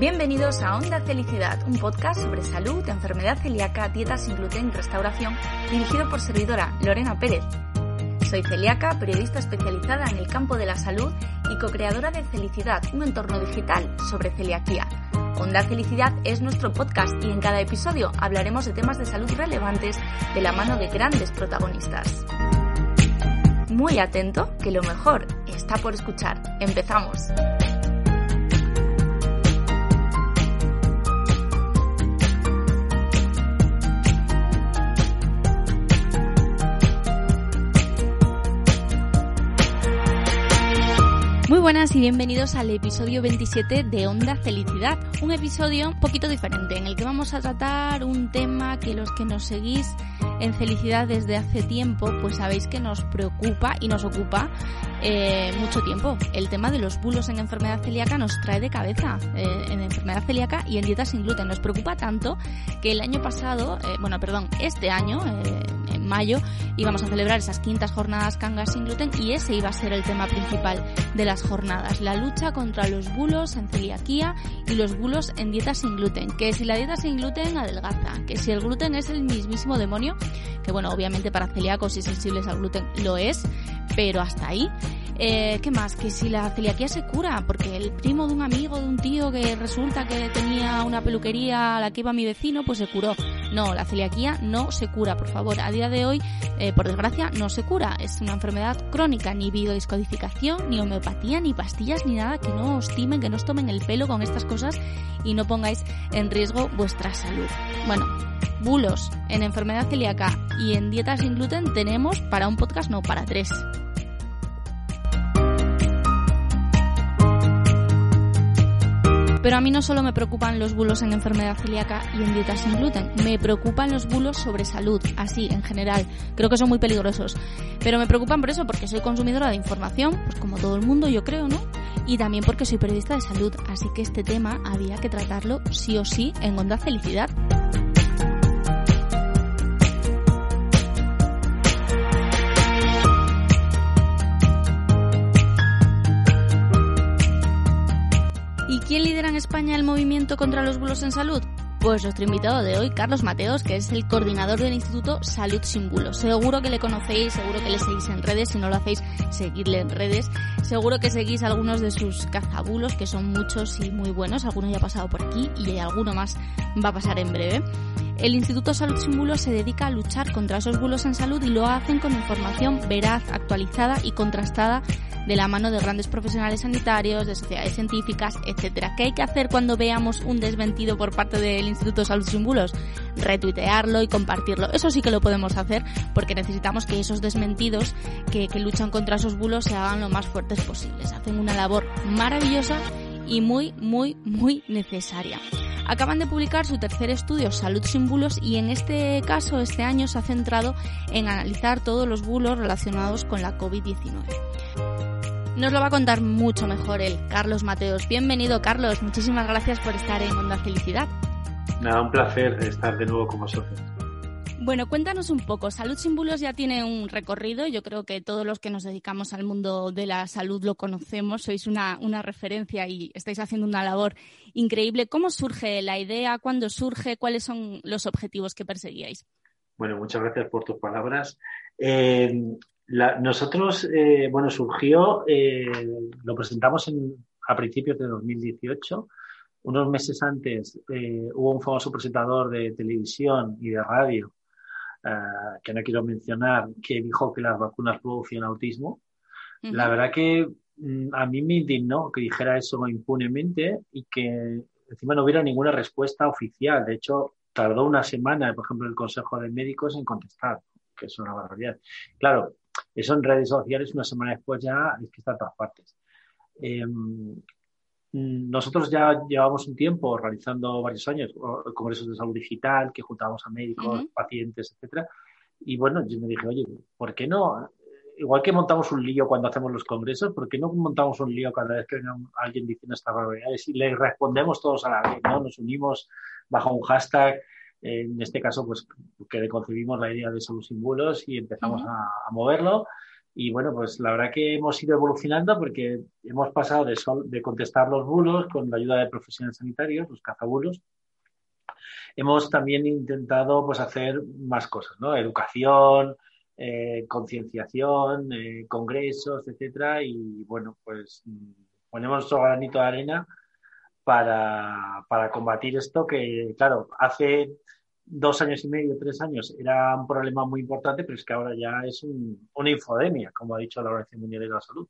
Bienvenidos a Onda Felicidad, un podcast sobre salud, enfermedad celíaca, dietas sin gluten y restauración, dirigido por servidora Lorena Pérez. Soy celíaca, periodista especializada en el campo de la salud y co-creadora de Felicidad, un entorno digital sobre celiaquía. Onda Felicidad es nuestro podcast y en cada episodio hablaremos de temas de salud relevantes de la mano de grandes protagonistas. Muy atento, que lo mejor está por escuchar. Empezamos. Muy buenas y bienvenidos al episodio 27 de Onda Felicidad, un episodio un poquito diferente en el que vamos a tratar un tema que los que nos seguís en Felicidad desde hace tiempo pues sabéis que nos preocupa y nos ocupa eh, mucho tiempo. El tema de los bulos en enfermedad celíaca nos trae de cabeza eh, en enfermedad celíaca y en dieta sin gluten. Nos preocupa tanto que el año pasado, eh, bueno, perdón, este año, en mayo, íbamos a celebrar esas quintas jornadas cangas sin gluten y ese iba a ser el tema principal de las jornadas, la lucha contra los bulos en celiaquía y los bulos en dieta sin gluten. Que si la dieta sin gluten adelgaza, que si el gluten es el mismísimo demonio, que bueno, obviamente para celíacos y sensibles al gluten lo es, pero hasta ahí. Eh, ¿Qué más? Que si la celiaquía se cura, porque el primo de un amigo, de un tío que resulta que tenía una peluquería a la que iba mi vecino, pues se curó. No, la celiaquía no se cura, por favor. A día de hoy, eh, por desgracia, no se cura. Es una enfermedad crónica, ni biodiscodificación, ni homeopatía, ni pastillas, ni nada. Que no os timen, que no os tomen el pelo con estas cosas y no pongáis en riesgo vuestra salud. Bueno, bulos en enfermedad celíaca y en dieta sin gluten tenemos para un podcast, no, para tres. Pero a mí no solo me preocupan los bulos en enfermedad celíaca y en dieta sin gluten, me preocupan los bulos sobre salud, así en general. Creo que son muy peligrosos. Pero me preocupan por eso, porque soy consumidora de información, pues como todo el mundo yo creo, ¿no? Y también porque soy periodista de salud, así que este tema había que tratarlo sí o sí en Onda Felicidad. España el movimiento contra los bulos en salud? Pues nuestro invitado de hoy, Carlos Mateos, que es el coordinador del Instituto Salud Sin Bulos. Seguro que le conocéis, seguro que le seguís en redes, si no lo hacéis, seguidle en redes. Seguro que seguís algunos de sus cazabulos, que son muchos y muy buenos. Alguno ya ha pasado por aquí y alguno más va a pasar en breve. El Instituto Salud Sin Bulos se dedica a luchar contra esos bulos en salud y lo hacen con información veraz, actualizada y contrastada de la mano de grandes profesionales sanitarios, de sociedades científicas, etcétera. ¿Qué hay que hacer cuando veamos un desmentido por parte del Instituto Salud Sin Bulos? Retuitearlo y compartirlo. Eso sí que lo podemos hacer porque necesitamos que esos desmentidos que, que luchan contra esos bulos se hagan lo más fuertes posibles. Hacen una labor maravillosa y muy, muy, muy necesaria. Acaban de publicar su tercer estudio, Salud sin bulos, y en este caso, este año, se ha centrado en analizar todos los bulos relacionados con la COVID-19. Nos lo va a contar mucho mejor él, Carlos Mateos. Bienvenido, Carlos. Muchísimas gracias por estar en Onda Felicidad. Nada, un placer estar de nuevo con vosotros. Bueno, cuéntanos un poco. Salud sin bulos ya tiene un recorrido. Yo creo que todos los que nos dedicamos al mundo de la salud lo conocemos. Sois una, una referencia y estáis haciendo una labor increíble. ¿Cómo surge la idea? ¿Cuándo surge? ¿Cuáles son los objetivos que perseguíais? Bueno, muchas gracias por tus palabras. Eh, nosotros, eh, bueno, surgió, eh, lo presentamos en, a principios de 2018. Unos meses antes hubo un famoso presentador de televisión y de radio eh, que no quiero mencionar, que dijo que las vacunas producían autismo. La verdad que mm, a mí me indignó que dijera eso impunemente y que encima no hubiera ninguna respuesta oficial. De hecho, tardó una semana, por ejemplo, el Consejo de Médicos en contestar, que es una barbaridad. Claro, eso en redes sociales una semana después ya es que está en todas partes. Em, nosotros ya llevamos un tiempo realizando varios años congresos de salud digital que juntábamos a médicos, pacientes, etcétera. Y bueno, yo me dije, oye, ¿por qué no? Igual que montamos un lío cuando hacemos los congresos, ¿por qué no montamos un lío cada vez que venga alguien diciendo estas barbaridades y le respondemos todos a la vez, ¿no? Nos unimos bajo un hashtag, en este caso, pues que concebimos la idea de salud sin bulos y empezamos a moverlo y bueno, pues la verdad que hemos ido evolucionando porque hemos pasado de, de contestar los bulos con la ayuda de profesionales sanitarios, los cazabulos. Hemos también intentado pues hacer más cosas, ¿no? Educación, eh, concienciación, eh, congresos, etcétera. Y bueno, pues ponemos nuestro granito de arena para, para combatir esto que, claro, hace dos años y medio, tres años, era un problema muy importante, pero es que ahora ya es una infodemia, como ha dicho la Organización Mundial de la Salud.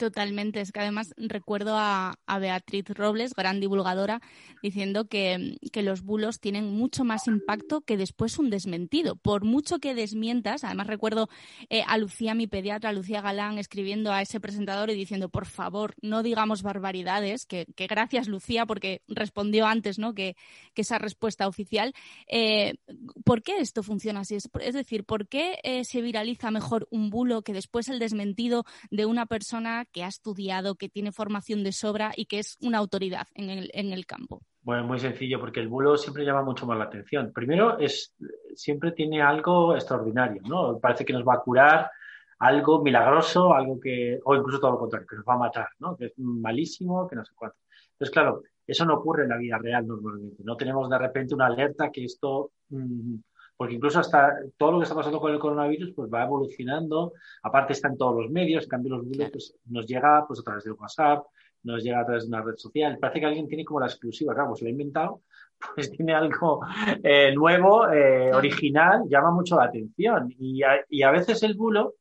Totalmente, es que además recuerdo a, Beatriz Robles, gran divulgadora, diciendo que, los bulos tienen mucho más impacto que después un desmentido. Por mucho que desmientas, además recuerdo eh, a Lucía, mi pediatra, Lucía Galán, escribiendo a ese presentador y diciendo, por favor, no digamos barbaridades, que, gracias Lucía, porque respondió antes ¿no? que, esa respuesta oficial. Eh, ¿Por qué esto funciona así? Es, decir, ¿por qué eh, se viraliza mejor un bulo que después el desmentido de una persona que ha estudiado, que tiene formación de sobra y que es una autoridad en el, en el campo? Bueno, muy sencillo, porque el bulo siempre llama mucho más la atención. Primero, es, siempre tiene algo extraordinario, ¿no? Parece que nos va a curar algo milagroso, algo que, o incluso todo lo contrario, que nos va a matar, ¿no? Que es malísimo, que no sé cuánto. Entonces, claro, eso no ocurre en la vida real normalmente. No tenemos de repente una alerta que esto mm, porque incluso hasta todo lo que está pasando con el coronavirus pues va evolucionando, aparte está en todos los medios, en cambio los vídeos pues, nos llega pues a través de WhatsApp, nos llega a través de una red social, parece que alguien tiene como la exclusiva, claro, pues lo ha inventado, pues tiene algo eh, nuevo, eh, original, llama mucho la atención. Y a, y a, veces el bulo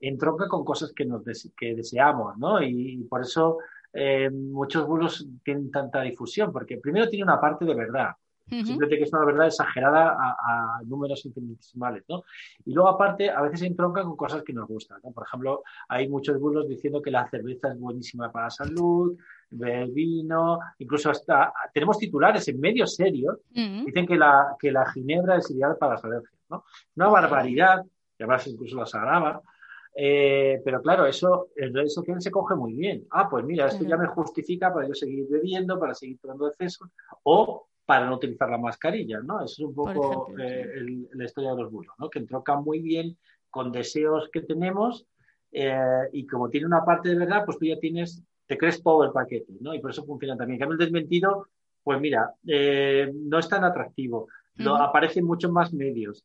entronca con cosas que, nos que deseamos, ¿no? Y, por eso eh, muchos bulos tienen tanta difusión, porque primero tiene una parte de verdad, Simplemente que es una verdad exagerada a, números infinitesimales, ¿no? Y luego, aparte, a veces se entronca con cosas que nos gustan, ¿no? Por ejemplo, hay muchos bulos diciendo que la cerveza es buenísima para la salud, el vino, incluso hasta tenemos titulares en medios serios, dicen que la, que la ginebra es ideal para las alergias, ¿no? Una barbaridad, que además incluso las agrava, eh, pero claro, eso en redes sociales se coge muy bien. Ah, pues mira, esto ya me justifica para yo seguir bebiendo, para seguir tomando exceso, o para no utilizar la mascarilla, ¿no? Eso es un poco eh, la historia de los bulos, ¿no? Que entroncan muy bien con deseos que tenemos eh, y como tiene una parte de verdad, pues tú ya tienes, te crees todo el paquete, ¿no? Y por eso funciona también. En cambio, el desmentido, pues mira, eh, no es tan atractivo, no, aparecen muchos más medios.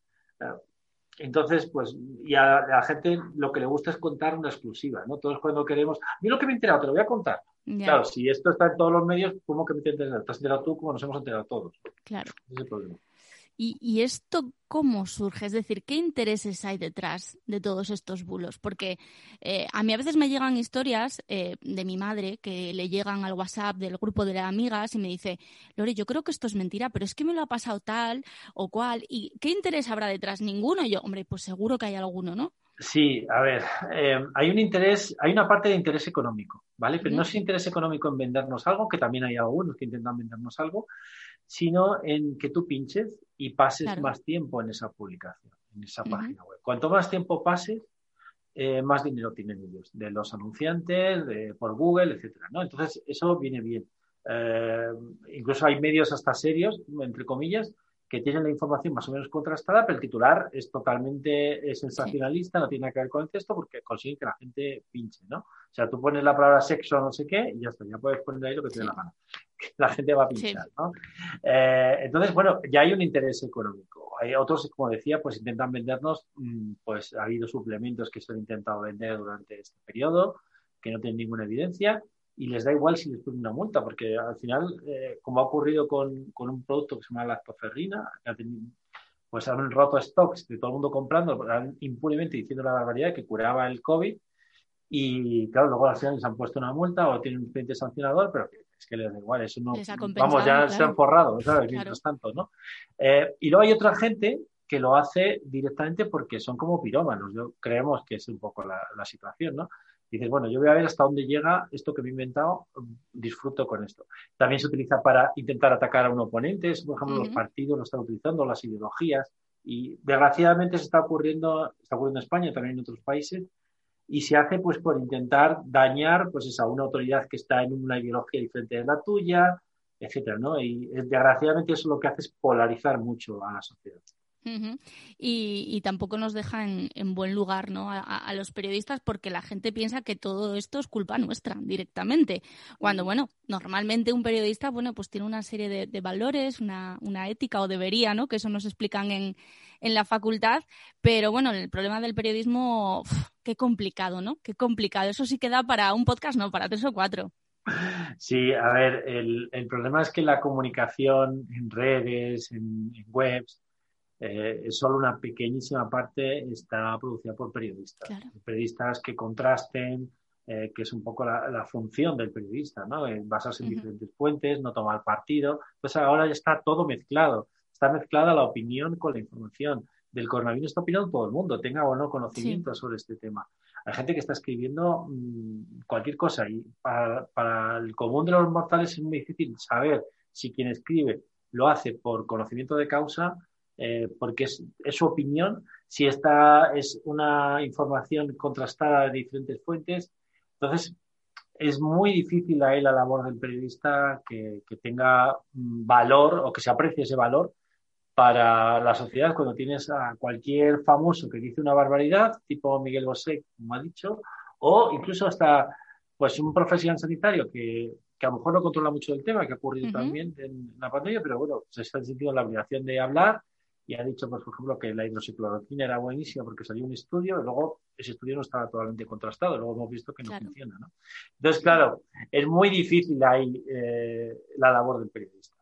Entonces, pues, y a, la gente lo que le gusta es contar una exclusiva, ¿no? Todos cuando queremos, a mí lo que me he enterado, te lo voy a contar. Claro, si esto está en todos los medios, ¿cómo que me te enteras? Te has enterado tú como nos hemos enterado todos. Claro. Ese es el problema. ¿Y, esto cómo surge? Es decir, ¿qué intereses hay detrás de todos estos bulos? Porque eh, a mí a veces me llegan historias eh, de mi madre que le llegan al WhatsApp del grupo de las amigas y me dice, Lore, yo creo que esto es mentira, pero es que me lo ha pasado tal o cual. ¿Y qué interés habrá detrás? Ninguno. Y yo, hombre, pues seguro que hay alguno, ¿no? Sí, a ver, eh, hay un interés, hay una parte de interés económico, ¿vale? Pero no es interés económico en vendernos algo, que también hay algunos que intentan vendernos algo, sino en que tú pinches y pases más tiempo en esa publicación, en esa página web. Cuanto más tiempo pases, eh, más dinero tienen ellos, de los anunciantes, de, por Google, etcétera, ¿no? Entonces, eso viene bien. Eh, incluso hay medios hasta serios, entre comillas, que tienen la información más o menos contrastada, pero el titular es totalmente sensacionalista, no tiene nada que ver con el texto porque consigue que la gente pinche, ¿no? O sea, tú pones la palabra sexo o no sé qué y ya está, ya puedes poner ahí lo que te dé la gana. La gente va a pinchar, ¿no? Eh, entonces, bueno, ya hay un interés económico. Hay otros, como decía, pues intentan vendernos, mm, pues ha habido suplementos que se han intentado vender durante este periodo, que no tienen ninguna evidencia, y les da igual si les ponen una multa, porque al final, eh, como ha ocurrido con, con, un producto que se llama lactoferrina, pues han roto stocks de todo el mundo comprando, impunemente diciendo la barbaridad que curaba el COVID, y claro, luego al final les han puesto una multa o tienen un expediente sancionador, pero es que les da igual, eso no, vamos, ya se han forrado, ¿sabes? Mientras tanto, ¿no? Eh, y luego hay otra gente que lo hace directamente porque son como pirómanos, yo creemos que es un poco la, la situación, ¿no? Dices, bueno, yo voy a ver hasta dónde llega esto que me he inventado, disfruto con esto. También se utiliza para intentar atacar a un oponente, por ejemplo, los partidos lo están utilizando, las ideologías, y desgraciadamente se está ocurriendo, está ocurriendo en España, también en otros países, y se hace pues por intentar dañar pues a una autoridad que está en una ideología diferente de la tuya, etcétera, ¿no? Y desgraciadamente eso lo que hace es polarizar mucho a la sociedad y, tampoco nos deja en, buen lugar ¿no? A, los periodistas porque la gente piensa que todo esto es culpa nuestra directamente. Cuando, bueno, normalmente un periodista bueno, pues tiene una serie de, valores, una, ética o debería, ¿no? que eso nos explican en, en la facultad. Pero bueno, el problema del periodismo, qué complicado, ¿no? Qué complicado. Eso sí queda para un podcast, no, para tres o cuatro. Sí, a ver, el, problema es que la comunicación en redes, en webs, eh, solo una pequeñísima parte está producida por periodistas. Periodistas que contrasten, eh, que es un poco la, función del periodista, ¿no? Eh, basarse en diferentes fuentes, no tomar partido. Pues ahora ya está todo mezclado. Está mezclada la opinión con la información. Del coronavirus está opinando todo el mundo, tenga o no conocimiento sobre este tema. Hay gente que está escribiendo mm, cualquier cosa y para, para el común de los mortales es muy difícil saber si quien escribe lo hace por conocimiento de causa eh, porque es, su opinión, si esta es una información contrastada de diferentes fuentes. Entonces, es muy difícil ahí la labor del periodista que, tenga valor o que se aprecie ese valor para la sociedad cuando tienes a cualquier famoso que dice una barbaridad, tipo Miguel Bosé, como ha dicho, o incluso hasta pues un profesional sanitario que, a lo mejor no controla mucho el tema, que ha ocurrido también en la pandemia, pero bueno, se está sintiendo la obligación de hablar y ha dicho, pues, por ejemplo, que la hidroxicloroquina era buenísima porque salió un estudio y luego ese estudio no estaba totalmente contrastado, luego hemos visto que no funciona. ¿no? Entonces, claro, es muy difícil ahí eh, la labor del periodista.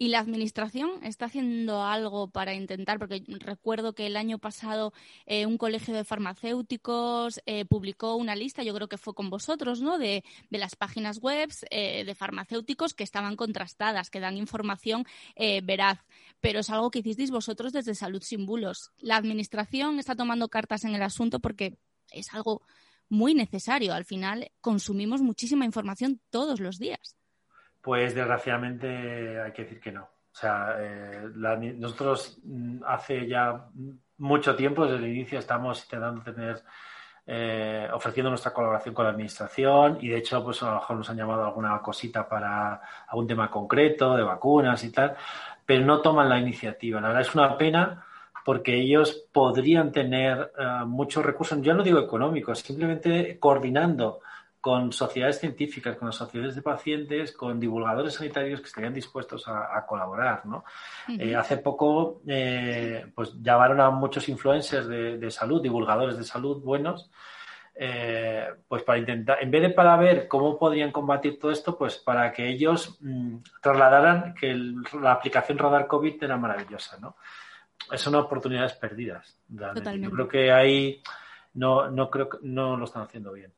¿Y la administración está haciendo algo para intentar? Porque recuerdo que el año pasado eh, un colegio de farmacéuticos eh, publicó una lista, yo creo que fue con vosotros, ¿no? De, las páginas web eh, de farmacéuticos que estaban contrastadas, que dan información veraz. Pero es algo que hicisteis vosotros desde Salud Sin Bulos. La administración está tomando cartas en el asunto porque es algo muy necesario. Al final consumimos muchísima información todos los días. Pues desgraciadamente hay que decir que no. O sea, eh, nosotros mm, hace ya mucho tiempo, desde el inicio, estamos intentando tener, eh, ofreciendo nuestra colaboración con la administración y de hecho, pues a lo mejor nos han llamado alguna cosita para algún tema concreto de vacunas y tal, pero no toman la iniciativa. La verdad es una pena porque ellos podrían tener eh, muchos recursos, ya no digo económicos, simplemente coordinando con sociedades científicas, con las sociedades de pacientes, con divulgadores sanitarios que estarían dispuestos a, colaborar. ¿no? Eh, hace poco eh, pues llamaron a muchos influencers de, salud, divulgadores de salud buenos, eh, pues para intentar, en vez de para ver cómo podrían combatir todo esto, pues para que ellos mm, trasladaran que la aplicación Radar COVID era maravillosa. ¿no? Son oportunidades perdidas. Yo creo que ahí no, no creo que no lo están haciendo bien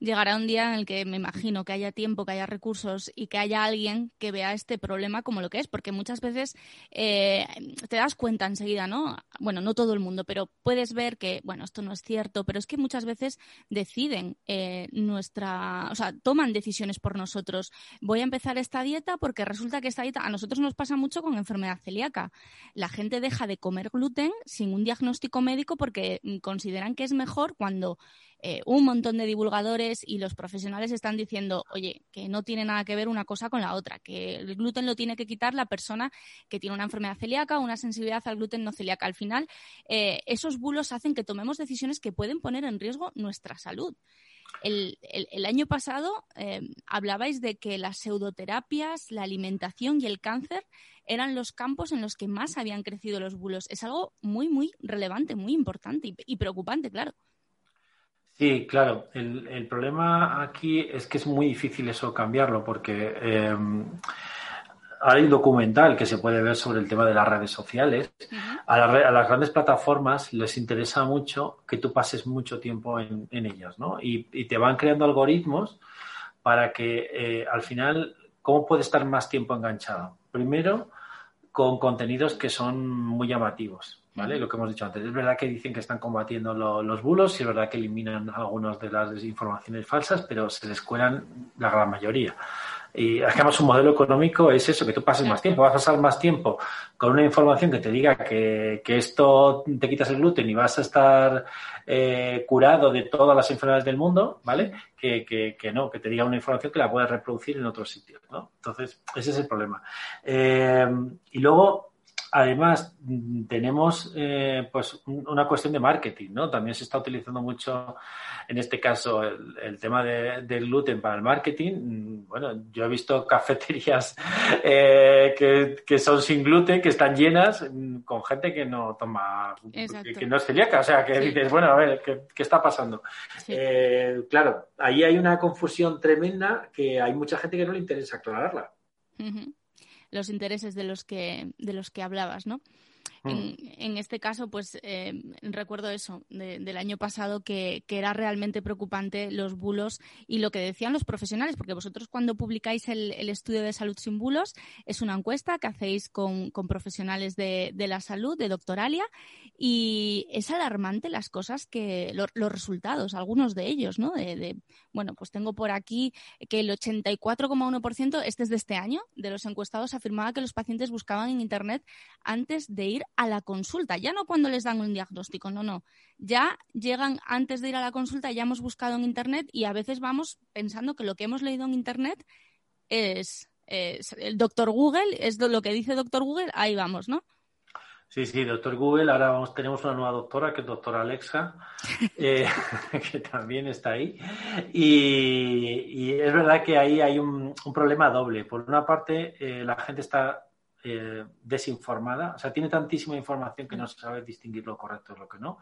llegará un día en el que me imagino que haya tiempo, que haya recursos y que haya alguien que vea este problema como lo que es, porque muchas veces eh, te das cuenta enseguida, ¿no? Bueno, no todo el mundo, pero puedes ver que, bueno, esto no es cierto, pero es que muchas veces deciden eh, nuestra, o sea, toman decisiones por nosotros. Voy a empezar esta dieta porque resulta que esta dieta, a nosotros nos pasa mucho con enfermedad celíaca. La gente deja de comer gluten sin un diagnóstico médico porque consideran que es mejor cuando eh, un montón de divulgadores y los profesionales están diciendo, oye, que no tiene nada que ver una cosa con la otra, que el gluten lo tiene que quitar la persona que tiene una enfermedad celíaca o una sensibilidad al gluten no celíaca. Al final, eh, esos bulos hacen que tomemos decisiones que pueden poner en riesgo nuestra salud. El, año pasado eh, hablabais de que las pseudoterapias, la alimentación y el cáncer eran los campos en los que más habían crecido los bulos. Es algo muy, muy relevante, muy importante y preocupante, claro. Sí, claro. El, problema aquí es que es muy difícil eso cambiarlo porque em, hay un documental que se puede ver sobre el tema de las redes sociales. a, las grandes plataformas les interesa mucho que tú pases mucho tiempo en, ellas, ¿no? Y, te van creando algoritmos para que eh, al final, ¿cómo puede estar más tiempo enganchado? Primero, con contenidos que son muy llamativos, ¿vale? Lo que hemos dicho antes. Es verdad que dicen que están combatiendo los bulos y es verdad que eliminan algunas de las desinformaciones falsas, pero se les cuelan la gran mayoría. Y además un modelo económico es eso, que tú pases más tiempo, vas a pasar más tiempo con una información que te diga que, esto te quitas el gluten y vas a estar eh, curado de todas las enfermedades del mundo, ¿vale? Que, que, no, que te diga una información que la puedas reproducir en otros sitios, ¿no? Entonces, ese es el problema. Eh, y luego, además, tenemos eh, pues una cuestión de marketing, ¿no? También se está utilizando mucho en este caso el, tema de, del gluten para el marketing, mm, bueno, yo he visto cafeterías eh, que, son sin gluten, que están llenas mm, con gente que no toma, que, no es celíaca, o sea, que dices, bueno, a ver, ¿qué, está pasando? Eh, claro, ahí hay una confusión tremenda que hay mucha gente que no le interesa aclararla. Los intereses de los que, de los que hablabas, ¿no? Mm. En, este caso, pues eh, recuerdo eso del año pasado que, era realmente preocupante los bulos y lo que decían los profesionales, porque vosotros cuando publicáis el, estudio de salud sin bulos es una encuesta que hacéis con, profesionales de, la salud, de doctoralia, y es alarmante las cosas que, los resultados, algunos de ellos, ¿no? De, bueno, pues tengo por aquí que el 84,1%, este es de este año, de los encuestados afirmaba que los pacientes buscaban en Internet antes de ir a la consulta, ya no cuando les dan un diagnóstico, no, no, ya llegan antes de ir a la consulta, ya hemos buscado en Internet y a veces vamos pensando que lo que hemos leído en Internet es, el doctor Google, es lo que dice doctor Google, ahí vamos, ¿no? Sí, sí, doctor Google. Ahora vamos, tenemos una nueva doctora que es doctora Alexa, eh, que también está ahí. Y, es verdad que ahí hay un, problema doble. Por una parte, eh, la gente está eh, desinformada, o sea, tiene tantísima información que no sabe distinguir lo correcto de lo que no.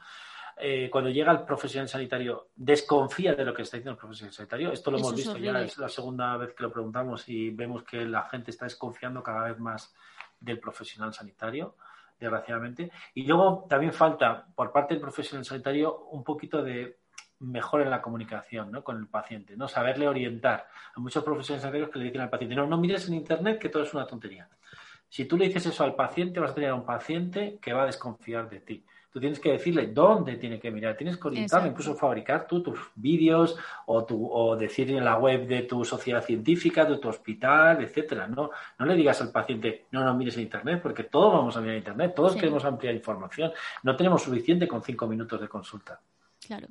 Eh, cuando llega el profesional sanitario, desconfía de lo que está diciendo el profesional sanitario. Esto lo hemos visto ya, es la segunda vez que lo preguntamos y vemos que la gente está desconfiando cada vez más del profesional sanitario, desgraciadamente. Y luego también falta, por parte del profesional sanitario, un poquito de mejor en la comunicación ¿no? con el paciente, ¿no? saberle orientar. Hay muchos profesionales sanitarios que le dicen al paciente, no, no mires en Internet que todo es una tontería. Si tú le dices eso al paciente, vas a tener a un paciente que va a desconfiar de ti. Tú tienes que decirle dónde tiene que mirar, tienes que orientarlo, incluso fabricar tú tus vídeos o, tu, o decir en la web de tu sociedad científica, de tu hospital, etcétera. No, no le digas al paciente, no, no mires en Internet, porque todos vamos a mirar Internet, todos queremos ampliar información. No tenemos suficiente con cinco minutos de consulta. Claro.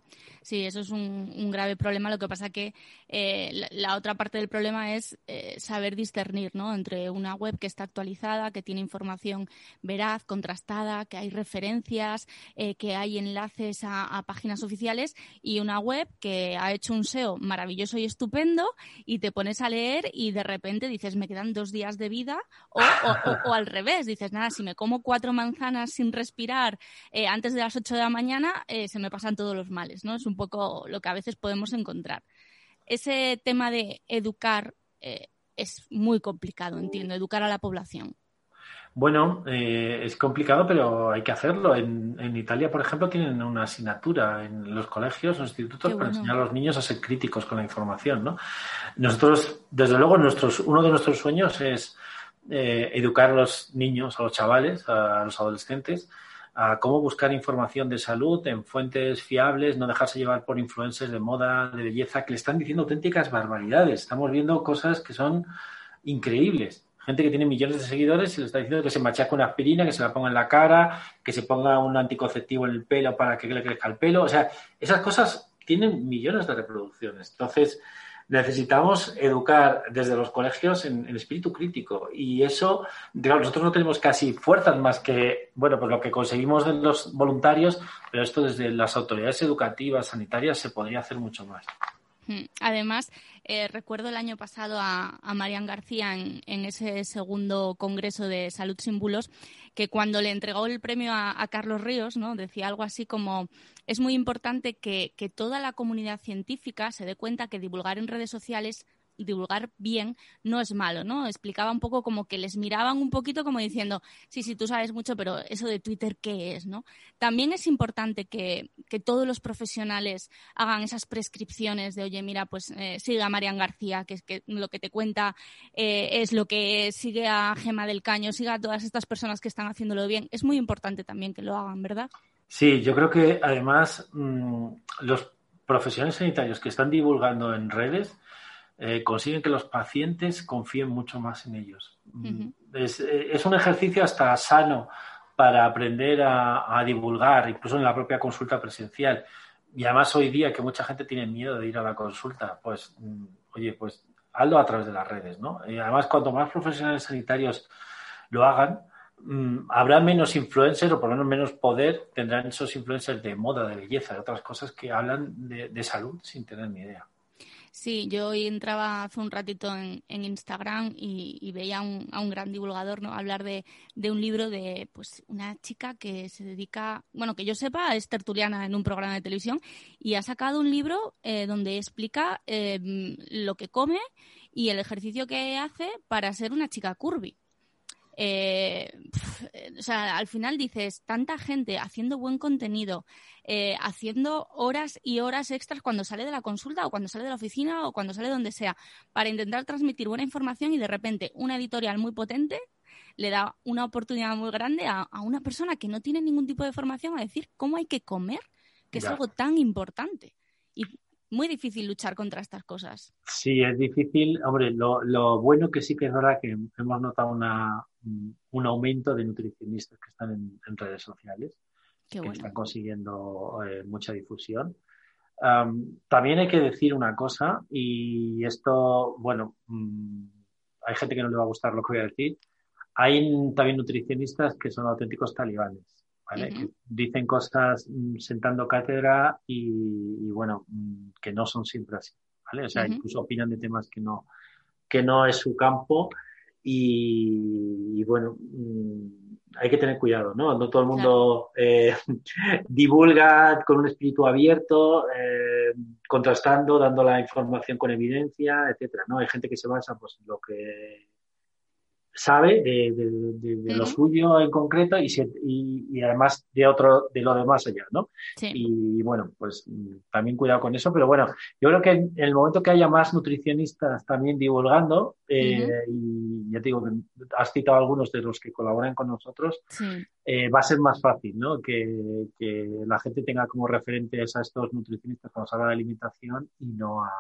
Sí, eso es un, grave problema. Lo que pasa que eh, la, otra parte del problema es eh, saber discernir ¿no? entre una web que está actualizada, que tiene información veraz, contrastada, que hay referencias, eh, que hay enlaces a, páginas oficiales y una web que ha hecho un SEO maravilloso y estupendo y te pones a leer y de repente dices, me quedan dos días de vida o, al revés, dices, nada, si me como cuatro manzanas sin respirar antes de las ocho de la mañana, se me pasan todos los males. ¿no? Es un poco lo que a veces podemos encontrar. Ese tema de educar eh, es muy complicado, entiendo, educar a la población. Bueno, eh, es complicado, pero hay que hacerlo. En, Italia, por ejemplo, tienen una asignatura en los colegios, los institutos, para enseñar a los niños a ser críticos con la información. ¿no? Nosotros, desde luego, nuestros, uno de nuestros sueños es eh, educar a los niños, a los chavales, a los adolescentes, a cómo buscar información de salud en fuentes fiables, no dejarse llevar por influencers de moda, de belleza, que le están diciendo auténticas barbaridades. Estamos viendo cosas que son increíbles. Gente que tiene millones de seguidores y le está diciendo que se machaca una aspirina, que se la ponga en la cara, que se ponga un anticonceptivo en el pelo para que le crezca el pelo. O sea, esas cosas tienen millones de reproducciones. Entonces, necesitamos educar desde los colegios en, espíritu crítico y eso, digamos, nosotros no tenemos casi fuerzas más que, bueno, pues lo que conseguimos de los voluntarios, pero esto desde las autoridades educativas, sanitarias, se podría hacer mucho más. Hmm. Además, eh, recuerdo el año pasado a, a Marian García en, ese segundo Congreso de Salud sin Bulos, que cuando le entregó el premio a, Carlos Ríos, ¿no? decía algo así como es muy importante que, toda la comunidad científica se dé cuenta que divulgar en redes sociales divulgar bien no es malo, ¿no? Explicaba un poco como que les miraban un poquito como diciendo, sí, sí, tú sabes mucho, pero eso de Twitter, ¿qué es, no? También es importante que, todos los profesionales hagan esas prescripciones de, oye, mira, pues eh, siga a Marian García, que es que lo que te cuenta eh, es lo que sigue a Gema del Caño, siga a todas estas personas que están haciéndolo bien. Es muy importante también que lo hagan, ¿verdad? Sí, yo creo que además mm, los profesionales sanitarios que están divulgando en redes eh, consiguen que los pacientes confíen mucho más en ellos. Mm, eh, es, un ejercicio hasta sano para aprender a, divulgar, incluso en la propia consulta presencial. Y además hoy día que mucha gente tiene miedo de ir a la consulta, pues, mm, oye, pues hazlo a través de las redes, ¿no? Y además, cuanto más profesionales sanitarios lo hagan, Mm, habrá menos influencers o por lo menos menos poder tendrán esos influencers de moda, de belleza, de otras cosas que hablan de, salud sin tener ni idea. Sí, yo hoy entraba hace un ratito en, Instagram y, veía a un gran divulgador ¿no? hablar de, un libro de pues una chica que se dedica, bueno, que yo sepa, es tertuliana en un programa de televisión y ha sacado un libro eh, donde explica eh, lo que come y el ejercicio que hace para ser una chica curvy. Eh, o sea, al final dices, tanta gente haciendo buen contenido, eh, haciendo horas y horas extras cuando sale de la consulta o cuando sale de la oficina o cuando sale donde sea, para intentar transmitir buena información y de repente una editorial muy potente le da una oportunidad muy grande a, una persona que no tiene ningún tipo de formación a decir cómo hay que comer, que es algo tan importante. Y muy difícil luchar contra estas cosas. Sí, es difícil. Hombre, lo, bueno que sí que es verdad que hemos notado una, un aumento de nutricionistas que están en, redes sociales, que están consiguiendo eh, mucha difusión. también hay que decir una cosa, y esto, bueno, mm, hay gente que no le va a gustar lo que voy a decir. Hay también nutricionistas que son auténticos talibanes dicen cosas mm, sentando cátedra y, bueno, mm, que no son siempre así, ¿vale? O sea, incluso opinan de temas que no, que no es su campo y, bueno, mm, hay que tener cuidado, ¿no? No todo el mundo eh, divulga con un espíritu abierto, eh, contrastando, dando la información con evidencia, etcétera, ¿no? Hay gente que se basa pues, en lo que sabe de, lo suyo en concreto y, y, además de otro de lo demás allá, ¿no? Y bueno, pues también cuidado con eso, pero bueno, yo creo que en el momento que haya más nutricionistas también divulgando, eh, y ya te digo que has citado algunos de los que colaboran con nosotros, eh, va a ser más fácil, ¿no? Que, la gente tenga como referentes a estos nutricionistas cuando se habla de alimentación y no a,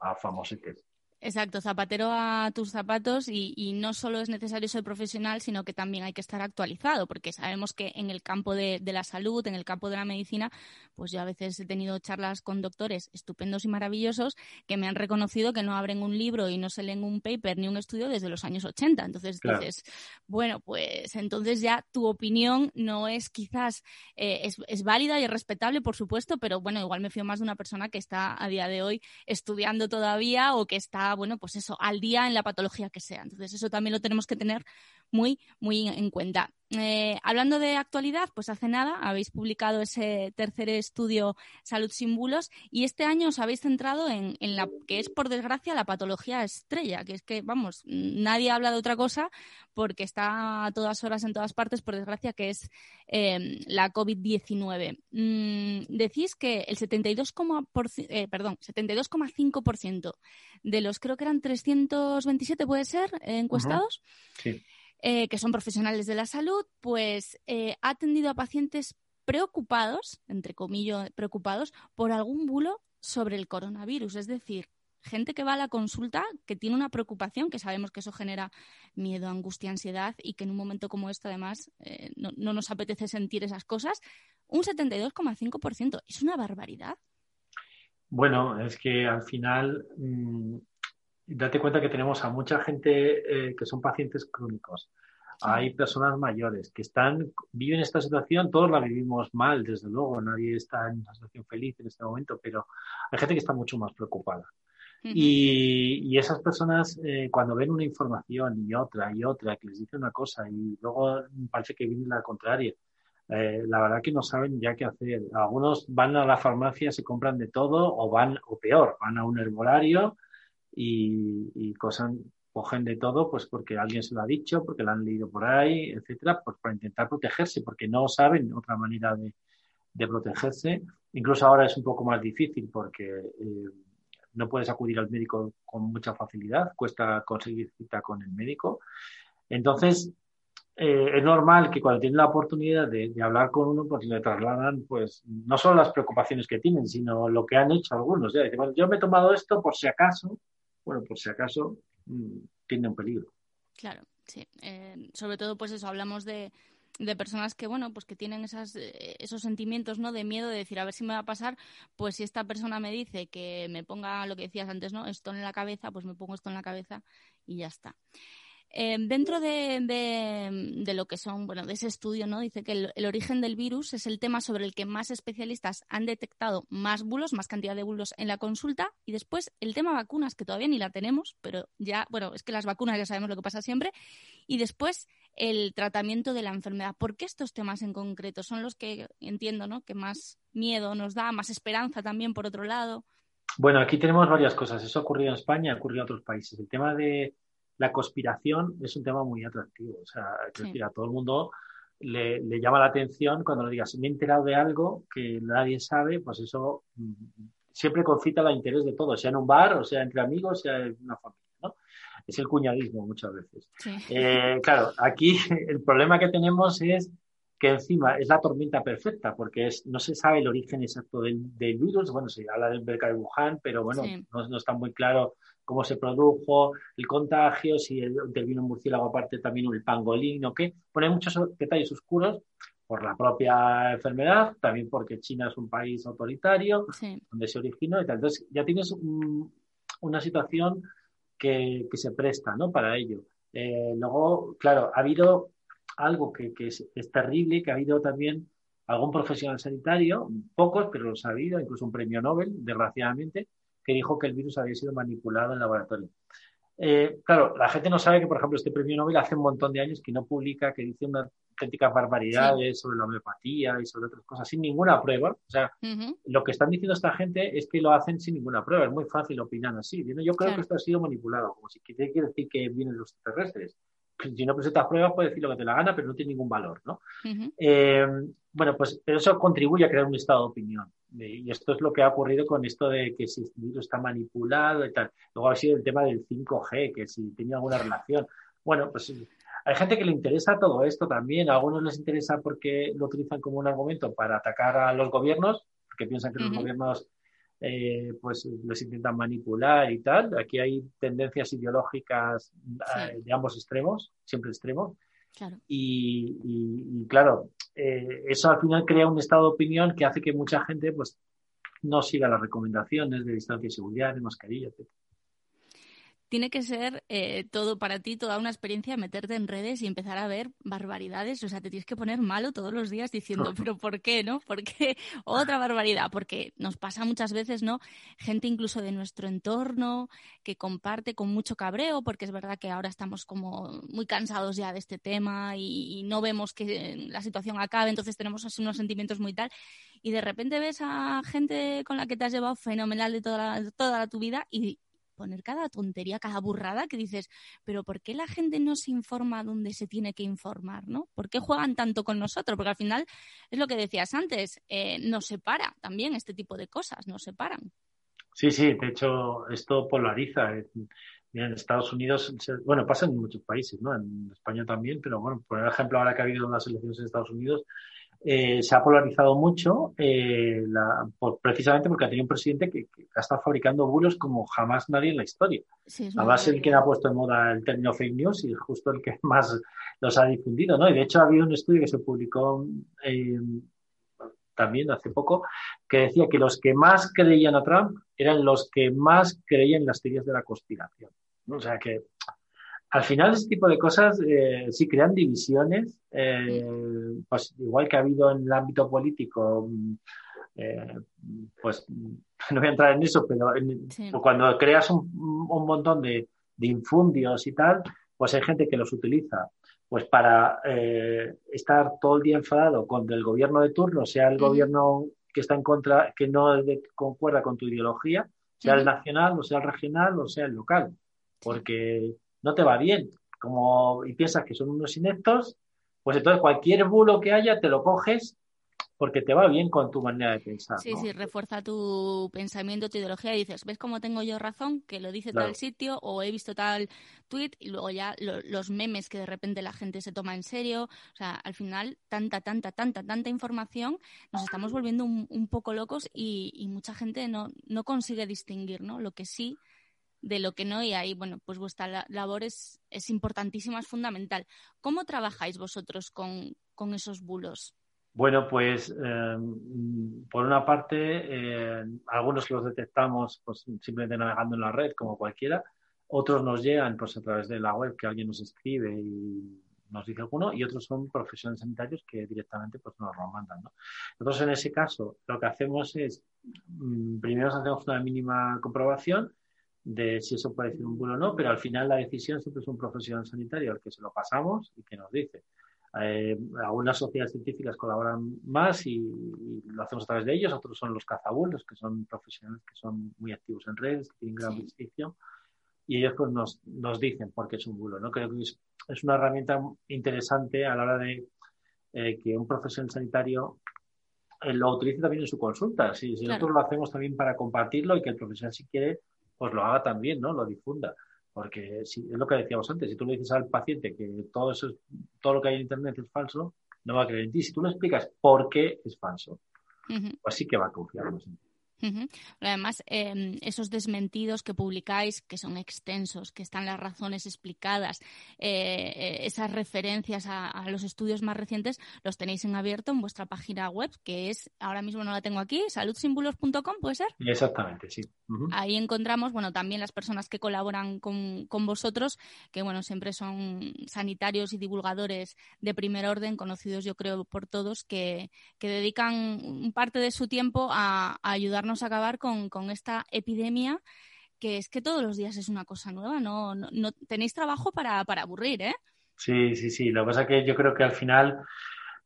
a famosetes. Exacto, zapatero a tus zapatos y, no solo es necesario ser profesional, sino que también hay que estar actualizado, porque sabemos que en el campo de, la salud, en el campo de la medicina, pues yo a veces he tenido charlas con doctores estupendos y maravillosos que me han reconocido que no abren un libro y no se leen un paper ni un estudio desde los años 80. Entonces dices, bueno, pues entonces ya tu opinión no es quizás, eh, es, es válida y es respetable, por supuesto, pero bueno, igual me fío más de una persona que está a día de hoy estudiando todavía o que está bueno, pues eso, al día en la patología que sea. Entonces, eso también lo tenemos que tener muy, muy en cuenta. Eh, hablando de actualidad, pues hace nada habéis publicado ese tercer estudio Salud sin bulos y este año os habéis centrado en, la que es, por desgracia, la patología estrella, que es que, vamos, nadie habla de otra cosa porque está a todas horas en todas partes, por desgracia, que es em, la COVID-19. Mm, decís que el 72,5% eh, perdón, 72,5% de los, creo que eran 327, puede ser, encuestados. Sí eh, que son profesionales de la salud, pues eh, ha atendido a pacientes preocupados, entre comillas, preocupados, por algún bulo sobre el coronavirus. Es decir, gente que va a la consulta que tiene una preocupación, que sabemos que eso genera miedo, angustia, ansiedad y que en un momento como este además eh, no, nos apetece sentir esas cosas, un 72,5%. Es una barbaridad. Bueno, es que al final mm, date cuenta que tenemos a mucha gente eh, que son pacientes crónicos. Hay personas mayores que están, viven esta situación, todos la vivimos mal, desde luego, nadie está en una situación feliz en este momento, pero hay gente que está mucho más preocupada. y, esas personas, eh, cuando ven una información y otra y otra, que les dice una cosa y luego parece que viene la contraria, eh, la verdad que no saben ya qué hacer. Algunos van a la farmacia, se compran de todo o van, o peor, van a un herbolario y, cogen de todo, pues porque alguien se lo ha dicho, porque lo han leído por ahí, etcétera, pues para intentar protegerse, porque no saben otra manera de, protegerse. Incluso ahora es un poco más difícil porque eh, no puedes acudir al médico con mucha facilidad, cuesta conseguir cita con el médico. Entonces, eh, es normal que cuando tienen la oportunidad de, hablar con uno, pues le trasladan, pues, no solo las preocupaciones que tienen, sino lo que han hecho algunos. Ya, yo me he tomado esto por si acaso, bueno, por si acaso mm, tiene un peligro. Claro, sí. Eh, sobre todo, pues eso, hablamos de, de personas que bueno pues que tienen esas, eh, esos sentimientos no de miedo de decir a ver si me va a pasar pues si esta persona me dice que me ponga lo que decías antes no esto en la cabeza pues me pongo esto en la cabeza y ya está Em, dentro de, lo que son, bueno, de ese estudio, ¿no? Dice que el, origen del virus es el tema sobre el que más especialistas han detectado más bulos, más cantidad de bulos en la consulta. Y después el tema vacunas, que todavía ni la tenemos, pero ya, bueno, es que las vacunas ya sabemos lo que pasa siempre. Y después el tratamiento de la enfermedad. ¿Por qué estos temas en concreto son los que entiendo, ¿no? Que más miedo nos da, más esperanza también, por otro lado. Bueno, aquí tenemos varias cosas. Eso ha ocurrido en España, ha ocurrido en otros países. El tema de la conspiración es un tema muy atractivo. O sea, a todo el mundo le, llama la atención cuando le digas, me he enterado de algo que nadie sabe, pues eso mm, siempre concita el interés de todos, sea en un bar, o sea entre amigos, sea en una familia. ¿no? Es el cuñadismo muchas veces. Eh, claro, aquí el problema que tenemos es que encima es la tormenta perfecta, porque es, no se sabe el origen exacto del, virus. Bueno, se habla del mercado de Wuhan, pero bueno, no, no, está muy claro cómo se produjo el contagio, si el, intervino un murciélago aparte también el pangolín o qué. Bueno, hay muchos detalles oscuros por la propia enfermedad, también porque China es un país autoritario, donde se originó y tal. Entonces ya tienes una situación que, se presta ¿no? para ello. Eh, luego, claro, ha habido algo que, es, es, terrible, que ha habido también algún profesional sanitario, pocos, pero los ha habido, incluso un premio Nobel, desgraciadamente, que dijo que el virus había sido manipulado en laboratorio. Eh, claro, la gente no sabe que, por ejemplo, este premio Nobel hace un montón de años que no publica, que dice unas auténticas barbaridades sobre la homeopatía y sobre otras cosas, sin ninguna prueba. O sea, lo que están diciendo esta gente es que lo hacen sin ninguna prueba. Es muy fácil opinar así. Yo creo que esto ha sido manipulado, como si quiere decir que vienen los terrestres. Si no presentas pruebas, puedes decir lo que te la gana, pero no tiene ningún valor, ¿no? Eh, bueno, pues eso contribuye a crear un estado de opinión. Y esto es lo que ha ocurrido con esto de que si el virus está manipulado y tal. Luego ha sido el tema del 5G, que si tenía alguna relación. Bueno, pues hay gente que le interesa todo esto también. A algunos les interesa porque lo utilizan como un argumento para atacar a los gobiernos, porque piensan que los gobiernos eh, pues les intentan manipular y tal. Aquí hay tendencias ideológicas eh, de ambos extremos, siempre extremos. Y, claro, eh, eso al final crea un estado de opinión que hace que mucha gente pues no siga las recomendaciones de distancia y seguridad, de mascarilla, etc tiene que ser eh, todo para ti, toda una experiencia meterte en redes y empezar a ver barbaridades. O sea, te tienes que poner malo todos los días diciendo, pero ¿por qué, no? ¿Por qué otra barbaridad? Porque nos pasa muchas veces, ¿no? Gente incluso de nuestro entorno que comparte con mucho cabreo, porque es verdad que ahora estamos como muy cansados ya de este tema y, no vemos que la situación acabe, entonces tenemos así unos sentimientos muy tal. Y de repente ves a gente con la que te has llevado fenomenal de toda, toda tu vida y, poner cada tontería, cada burrada que dices, pero ¿por qué la gente no se informa donde se tiene que informar? ¿no? ¿Por qué juegan tanto con nosotros? Porque al final es lo que decías antes, eh, nos separa también este tipo de cosas, nos separan. Sí, sí, de hecho esto polariza. en Estados Unidos, bueno, pasa en muchos países, ¿no? En España también, pero bueno, por ejemplo, ahora que ha habido unas elecciones en Estados Unidos, eh, se ha polarizado mucho eh, precisamente porque ha tenido un presidente que, ha estado fabricando bulos como jamás nadie en la historia. Además, el que ha puesto en moda el término fake news y justo el que más los ha difundido. ¿no? Y de hecho, ha habido un estudio que se publicó también hace poco que decía que los que más creían a Trump eran los que más creían en las teorías de la conspiración. O sea que al final ese tipo de cosas eh, sí crean divisiones, eh, pues igual que ha habido en el ámbito político, mm, eh, pues no voy a entrar en eso, pero cuando creas un, montón de, infundios y tal, pues hay gente que los utiliza. Pues para estar todo el día enfadado con el gobierno de turno, sea el gobierno que está en contra, que no concuerda con tu ideología, sea el nacional, o sea el regional, o sea el local, porque no te va bien. Como, y piensas que son unos ineptos, pues entonces cualquier bulo que haya te lo coges porque te va bien con tu manera de pensar. Sí, sí, refuerza tu pensamiento, tu ideología y dices, ¿ves cómo tengo yo razón? Que lo dice tal sitio o he visto tal tweet y luego ya los memes que de repente la gente se toma en serio. O sea, al final, tanta, tanta, tanta, tanta información, nos estamos volviendo un, poco locos y, mucha gente no, no consigue distinguir, ¿no? Lo que sí de lo que no y ahí, bueno, pues vuestra labor es, es importantísima, es fundamental. ¿Cómo trabajáis vosotros con, con esos bulos? Bueno, pues em, por una parte, eh, algunos los detectamos pues, simplemente navegando en la red, como cualquiera, otros nos llegan pues, a través de la web que alguien nos escribe y nos dice alguno, y otros son profesionales sanitarios que directamente pues, nos lo mandan. ¿no? Nosotros en ese caso lo que hacemos es, mm, primero hacemos una mínima comprobación de si eso puede ser un bulo o no, pero al final la decisión siempre es un profesional sanitario al que se lo pasamos y que nos dice. Eh, algunas sociedades científicas colaboran más y, lo hacemos a través de ellos, otros son los cazabulos, que son profesionales que son muy activos en redes, que tienen gran prestigio, y ellos pues nos, nos dicen por qué es un bulo. ¿no? Creo que es, una herramienta interesante a la hora de eh, que un profesional sanitario eh, lo utilice también en su consulta. Si, nosotros lo hacemos también para compartirlo y que el profesional si quiere, pues lo haga también, ¿no? Lo difunda. Porque si, es lo que decíamos antes, si tú le dices al paciente que todo eso todo lo que hay en internet es falso, no va a creer en ti. Si tú le explicas por qué es falso, pues sí que va a confiar más en ti. Además, em, esos desmentidos que publicáis, que son extensos, que están las razones explicadas, eh, eh, esas referencias a, los estudios más recientes, los tenéis en abierto en vuestra página web, que es, ahora mismo no la tengo aquí, saludsimbulos.com, ¿puede ser? Exactamente, sí. Ahí encontramos, bueno, también las personas que colaboran con, vosotros, que, bueno, siempre son sanitarios y divulgadores de primer orden, conocidos yo creo por todos, que, que dedican parte de su tiempo a, a ayudar a acabar con, esta epidemia que es que todos los días es una cosa nueva, no, no, tenéis trabajo para, aburrir, ¿eh? Sí, sí, sí. Lo que pasa es que yo creo que al final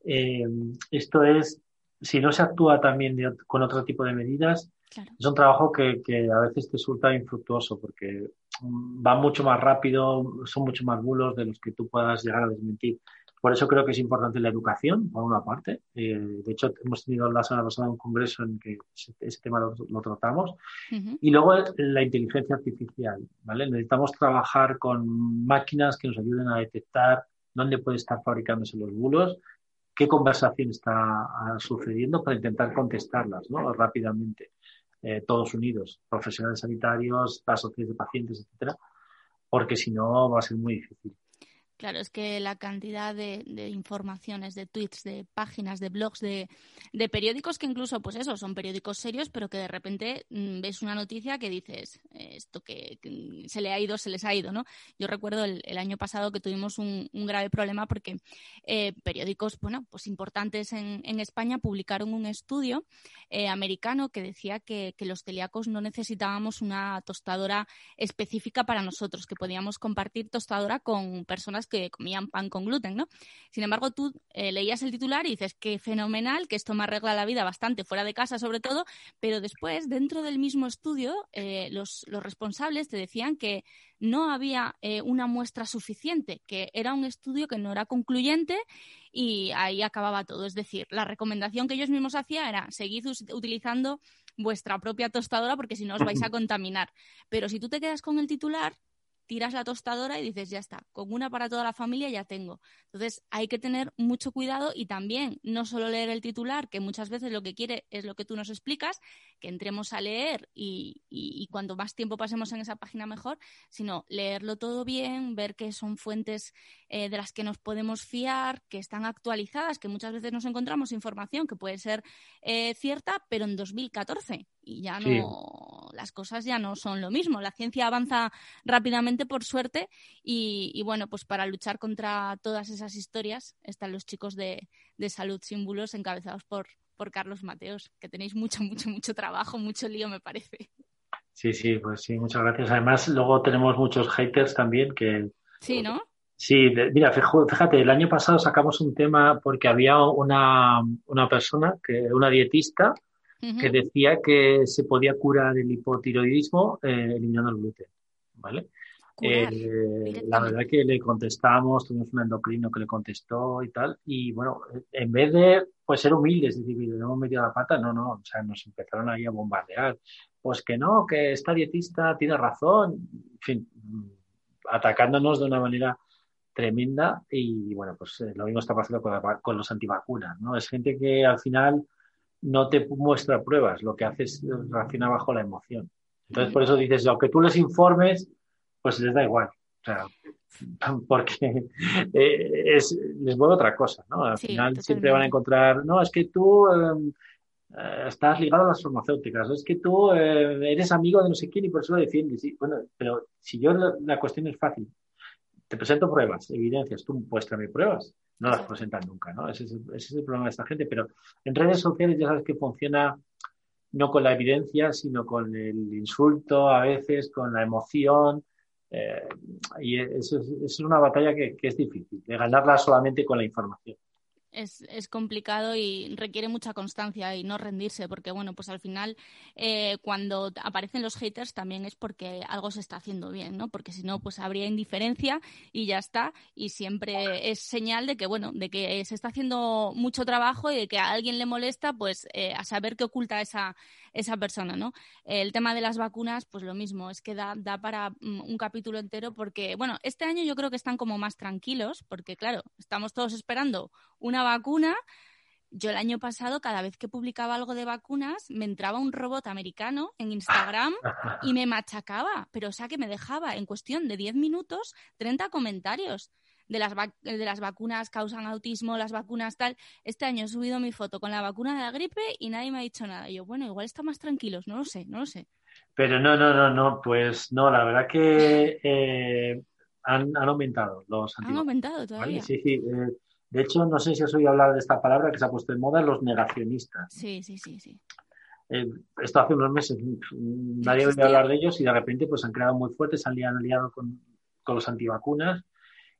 eh, esto es, si no se actúa también con otro tipo de medidas, es un trabajo que, que, a veces te resulta infructuoso porque va mucho más rápido, son mucho más bulos de los que tú puedas llegar a desmentir. Por eso creo que es importante la educación, por una parte. Eh, de hecho, hemos tenido la semana pasada un congreso en que ese, tema lo, tratamos. Y luego la inteligencia artificial. ¿vale? Necesitamos trabajar con máquinas que nos ayuden a detectar dónde puede estar fabricándose los bulos, qué conversación está ah, sucediendo para intentar contestarlas ¿no? rápidamente. Eh, todos unidos, profesionales sanitarios, sociedades de pacientes, etcétera, porque si no va a ser muy difícil. Claro, es que la cantidad de, informaciones, de tweets, de páginas, de blogs, de, periódicos que incluso, pues eso, son periódicos serios, pero que de repente mm, ves una noticia que dices, esto que, se le ha ido, se les ha ido, ¿no? Yo recuerdo el, año pasado que tuvimos un, grave problema porque eh, periódicos, bueno, pues importantes en, España publicaron un estudio eh, americano que decía que, que los celíacos no necesitábamos una tostadora específica para nosotros, que podíamos compartir tostadora con personas que comían pan con gluten, ¿no? Sin embargo, tú eh, leías el titular y dices que fenomenal, que esto me arregla la vida bastante fuera de casa sobre todo, pero después, dentro del mismo estudio, eh, los, responsables te decían que no había eh, una muestra suficiente, que era un estudio que no era concluyente y ahí acababa todo. Es decir, la recomendación que ellos mismos hacían era seguid utilizando vuestra propia tostadora porque si no os vais a contaminar. Pero si tú te quedas con el titular, tiras la tostadora y dices, ya está, con una para toda la familia ya tengo. Entonces hay que tener mucho cuidado y también no solo leer el titular, que muchas veces lo que quiere es lo que tú nos explicas, que entremos a leer y, y, cuanto más tiempo pasemos en esa página mejor, sino leerlo todo bien, ver que son fuentes eh, de las que nos podemos fiar, que están actualizadas, que muchas veces nos encontramos información que puede ser eh, cierta, pero en 2014 y ya no, las cosas ya no son lo mismo. La ciencia avanza rápidamente, por suerte, y, bueno, pues para luchar contra todas esas historias están los chicos de, de Salud Símbolos encabezados por, por Carlos Mateos, que tenéis mucho, mucho, mucho trabajo, mucho lío, me parece. Sí, sí, pues sí, muchas gracias. Además, luego tenemos muchos haters también que... Sí, ¿no? Sí, mira, fíjate, el año pasado sacamos un tema porque había una, una persona, que, una dietista, que decía que se podía curar el hipotiroidismo eh, eliminando el gluten, ¿vale? Eh, la verdad que le contestamos, tuvimos un endocrino que le contestó y tal, y bueno, en vez de pues ser humildes, decir, no hemos metido la pata, no, no, o sea, nos empezaron ahí a bombardear, pues que no, que esta dietista tiene razón, en fin, atacándonos de una manera tremenda y bueno, pues eh, lo mismo está pasando con, con, los antivacunas, ¿no? Es gente que al final no te muestra pruebas, lo que hace es reaccionar bajo la emoción. Entonces, por eso dices, aunque tú les informes, pues les da igual. O sea, porque eh, es, les vuelve otra cosa, ¿no? Al final siempre van a encontrar, no, es que tú em, eh, estás ligado a las farmacéuticas, es que tú eh, eres amigo de no sé quién y por eso lo defiendes. Sí, bueno, pero si yo la, cuestión es fácil, te presento pruebas, evidencias, tú muéstrame pruebas, no las presentan nunca, ¿no? Ese es, ese es el problema de esta gente, pero en redes sociales ya sabes que funciona no con la evidencia, sino con el insulto, a veces con la emoción, eh, y eso es, una batalla que, es difícil, de ganarla solamente con la información. Es, es, complicado y requiere mucha constancia y no rendirse, porque bueno, pues al final eh, cuando aparecen los haters también es porque algo se está haciendo bien, ¿no? Porque si no, pues habría indiferencia y ya está. Y siempre es señal de que bueno, de que se está haciendo mucho trabajo y de que a alguien le molesta, pues eh, a saber qué oculta esa, esa persona, ¿no? El tema de las vacunas, pues lo mismo, es que da, da para mm, un capítulo entero porque, bueno, este año yo creo que están como más tranquilos porque, claro, estamos todos esperando una vacuna. Yo el año pasado, cada vez que publicaba algo de vacunas, me entraba un robot americano en Instagram y me machacaba, pero o sea que me dejaba en cuestión de 10 minutos 30 comentarios de las, de las vacunas causan autismo, las vacunas tal. Este año he subido mi foto con la vacuna de la gripe y nadie me ha dicho nada. Y yo, bueno, igual están más tranquilos, no lo sé, no lo sé. Pero no, no, no, no, pues no, la verdad que eh, han, aumentado los Han aumentado todavía. Sí, sí. Eh, de hecho, no sé si has oído hablar de esta palabra que se ha puesto en moda, los negacionistas. Sí, sí, sí, sí. Eh, esto hace unos meses nadie oía hablar de ellos y de repente pues han creado muy fuertes, han aliado con, con los antivacunas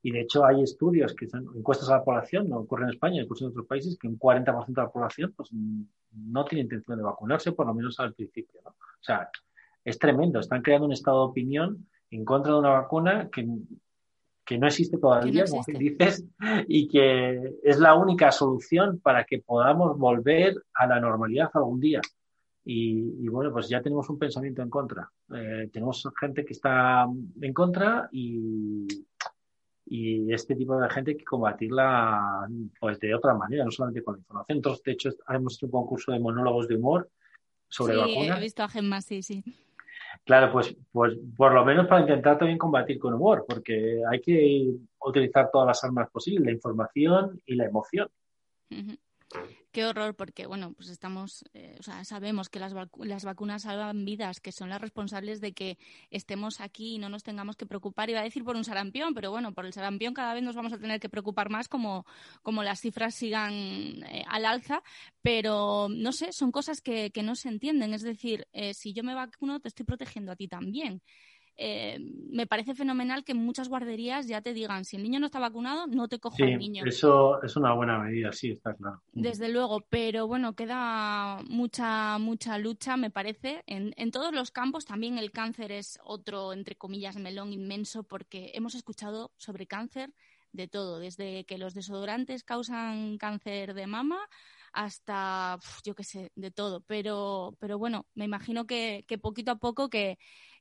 y de hecho hay estudios que son encuestas a la población, no ocurre en España, incluso en otros países, que un 40% de la población pues, no tiene intención de vacunarse, por lo menos al principio. ¿no? O sea, es tremendo. Están creando un estado de opinión en contra de una vacuna que, que no existe todavía, como dices, y que es la única solución para que podamos volver a la normalidad algún día. Y, bueno, pues ya tenemos un pensamiento en contra. Eh, tenemos gente que está en contra y, y este tipo de gente hay que combatirla pues de otra manera, no solamente con la información. Entonces, de hecho, hemos hecho un concurso de monólogos de humor sobre sí, vacunas. he visto a Gemma, sí, sí. Claro, pues, pues por lo menos para intentar también combatir con humor, porque hay que utilizar todas las armas posibles, la información y la emoción qué horror, porque bueno, pues estamos, eh, o sea, sabemos que las, las vacunas salvan vidas, que son las responsables de que estemos aquí y no nos tengamos que preocupar. Iba a decir por un sarampión, pero bueno, por el sarampión cada vez nos vamos a tener que preocupar más como, como las cifras sigan eh, al alza, pero no sé, son cosas que, que no se entienden. Es decir, eh, si yo me vacuno, te estoy protegiendo a ti también. Eh, me parece fenomenal que muchas guarderías ya te digan, si el niño no está vacunado, no te cojo el niño. Eso es una buena medida, sí, está claro. Desde luego, pero bueno, queda mucha, mucha lucha, me parece. En, en todos los campos también el cáncer es otro, entre comillas, melón inmenso, porque hemos escuchado sobre cáncer de todo, desde que los desodorantes causan cáncer de mama hasta, yo qué sé, de todo. Pero, pero bueno, me imagino que, que poquito a poco que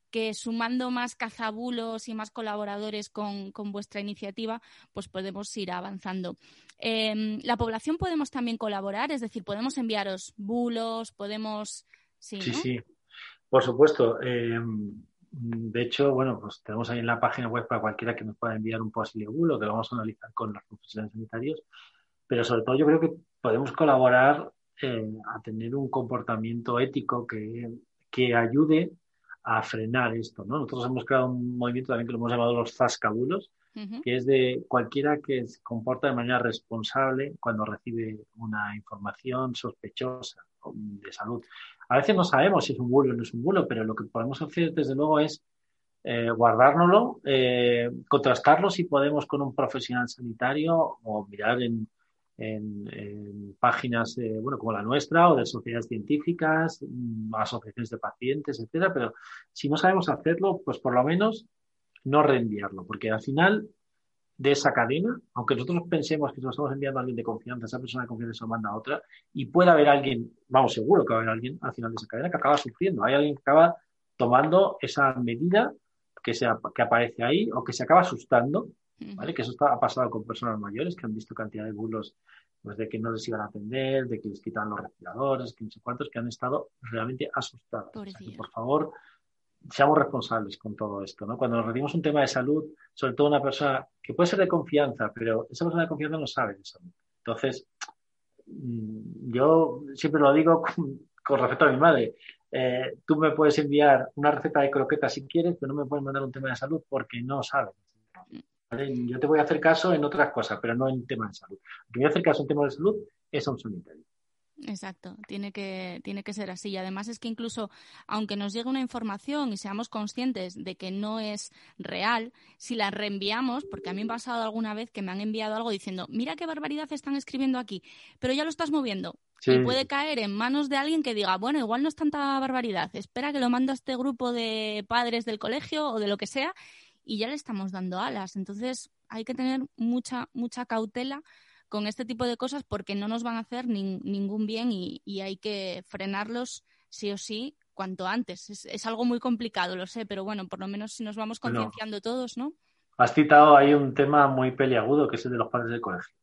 que sumando más cazabulos y más colaboradores con, vuestra iniciativa, pues podemos ir avanzando. Em, la población podemos también colaborar, es decir, podemos enviaros bulos, podemos... Sí, sí, por supuesto. Em, de hecho, bueno, pues tenemos ahí en la página web para cualquiera que nos pueda enviar un posible bulo, que lo vamos a analizar con los profesionales sanitarios, pero sobre todo yo creo que podemos colaborar eh, a tener un comportamiento ético que, que ayude a frenar esto, ¿no? Nosotros hemos creado un movimiento también que lo hemos llamado los zascabulos, que es de cualquiera que se comporta de manera responsable cuando recibe una información sospechosa de salud. A veces no sabemos si es un bulo o no es un bulo, pero lo que podemos hacer desde luego es eh, guardárnoslo, eh, contrastarlo si podemos con un profesional sanitario o mirar en, en, páginas, eh, bueno, como la nuestra o de sociedades científicas, mm, asociaciones de pacientes, etcétera, pero si no sabemos hacerlo, pues por lo menos no reenviarlo, porque al final de esa cadena, aunque nosotros pensemos que nos estamos enviando a alguien de confianza, esa persona de confianza se lo manda a otra, y puede haber alguien, vamos, seguro que va a haber alguien al final de esa cadena que acaba sufriendo. Hay alguien que acaba tomando esa medida que, sea, que aparece ahí o que se acaba asustando, ¿vale? Que eso está, ha pasado con personas mayores que han visto cantidad de bulos pues, de que no les iban a atender, de que les quitan los respiradores, que no sé cuántos, que han estado realmente asustados. por favor, seamos responsables con todo esto, ¿no? Cuando nos referimos a un tema de salud, sobre todo una persona que puede ser de confianza, pero esa persona de confianza no sabe de salud. Entonces, mm, yo siempre lo digo con, respecto a mi madre. Eh, tú me puedes enviar una receta de croquetas si quieres, pero no me puedes mandar un tema de salud porque no sabes. Yo te voy a hacer caso en otras cosas, pero no en tema de salud. Lo que voy a hacer caso en tema de salud es a un sanitario. Exacto, tiene que, tiene que ser así. Y además es que incluso, aunque nos llegue una información y seamos conscientes de que no es real, si la reenviamos, porque a mí me ha pasado alguna vez que me han enviado algo diciendo, mira qué barbaridad están escribiendo aquí, pero ya lo estás moviendo. Y puede caer en manos de alguien que diga, bueno, igual no es tanta barbaridad, espera que lo mando a este grupo de padres del colegio o de lo que sea, y ya le estamos dando alas. Entonces hay que tener mucha, mucha cautela con este tipo de cosas porque no nos van a hacer ningún bien y, hay que frenarlos sí o sí cuanto antes. Es, algo muy complicado, lo sé, pero bueno, por lo menos si nos vamos concienciando todos, ¿no? Has citado ahí un tema muy peliagudo que es el de los padres del colegio.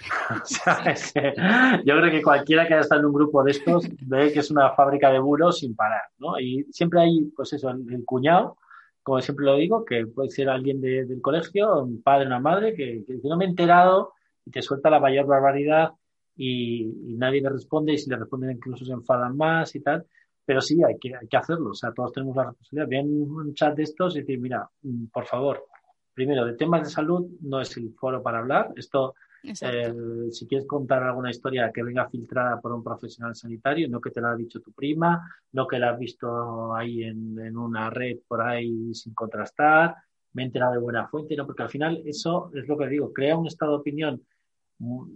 yo creo que cualquiera que haya estado en un grupo de estos ve que es una fábrica de buros sin parar, ¿no? Y siempre hay, pues eso, el, cuñado, como siempre lo digo, que puede ser alguien del colegio, un padre, una madre, que, que no me he enterado y te suelta la mayor barbaridad y, nadie le responde y si le responden incluso se enfadan más y tal. Pero sí, hay que, hay que hacerlo. O sea, todos tenemos la responsabilidad. Ven un chat de estos y decir, mira, mm, por favor, primero, de temas de salud no es el foro para hablar. Esto, eh, si quieres contar alguna historia que venga filtrada por un profesional sanitario, no que te la ha dicho tu prima, no que la has visto ahí en, en una red por ahí sin contrastar, me he enterado de buena fuente, no, porque al final eso es lo que digo, crea un estado de opinión.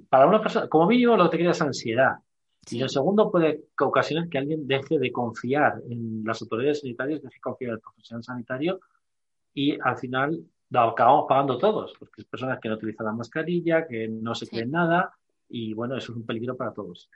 Para una persona, como mínimo lo que te crea es ansiedad. Y el segundo puede ocasionar que alguien deje de confiar en las autoridades sanitarias, deje de confiar en el profesional sanitario y al final lo acabamos pagando todos, porque es personas que no utilizan la mascarilla, que no se creen nada y bueno, eso es un peligro para todos.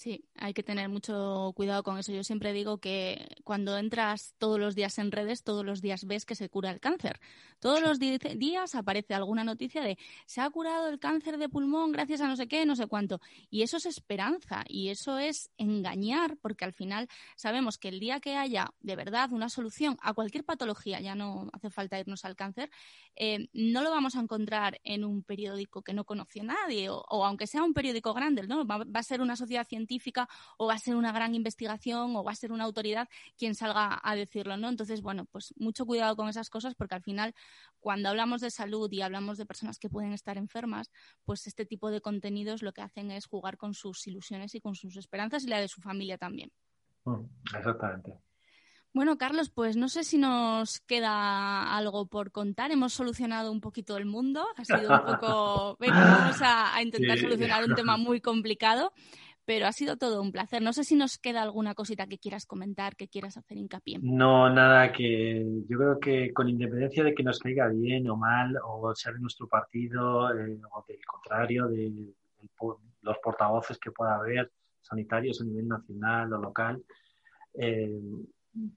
Sí, hay que tener mucho cuidado con eso. Yo siempre digo que cuando entras todos los días en redes, todos los días ves que se cura el cáncer. Todos los días aparece alguna noticia de se ha curado el cáncer de pulmón gracias a no sé qué, no sé cuánto. Y eso es esperanza y eso es engañar, porque al final sabemos que el día que haya de verdad una solución a cualquier patología, ya no hace falta irnos al cáncer, eh, no lo vamos a encontrar en un periódico que no conoce nadie o, aunque sea un periódico grande, ¿no? Va, va a ser una sociedad científica científica o va a ser una gran investigación o va a ser una autoridad quien salga a decirlo, ¿no? Entonces, bueno, pues mucho cuidado con esas cosas porque al final cuando hablamos de salud y hablamos de personas que pueden estar enfermas, pues este tipo de contenidos lo que hacen es jugar con sus ilusiones y con sus esperanzas y la de su familia también. Mm, exactamente. Bueno, Carlos, pues no sé si nos queda algo por contar. Hemos solucionado un poquito el mundo. Ha sido un poco. vamos a, intentar solucionar un tema muy complicado pero ha sido todo un placer. No sé si nos queda alguna cosita que quieras comentar, que quieras hacer hincapié. No, nada, que yo creo que con independencia de que nos caiga bien o mal, o sea de nuestro partido, eh, o del contrario, de, los portavoces que pueda haber, sanitarios a nivel nacional o local, eh,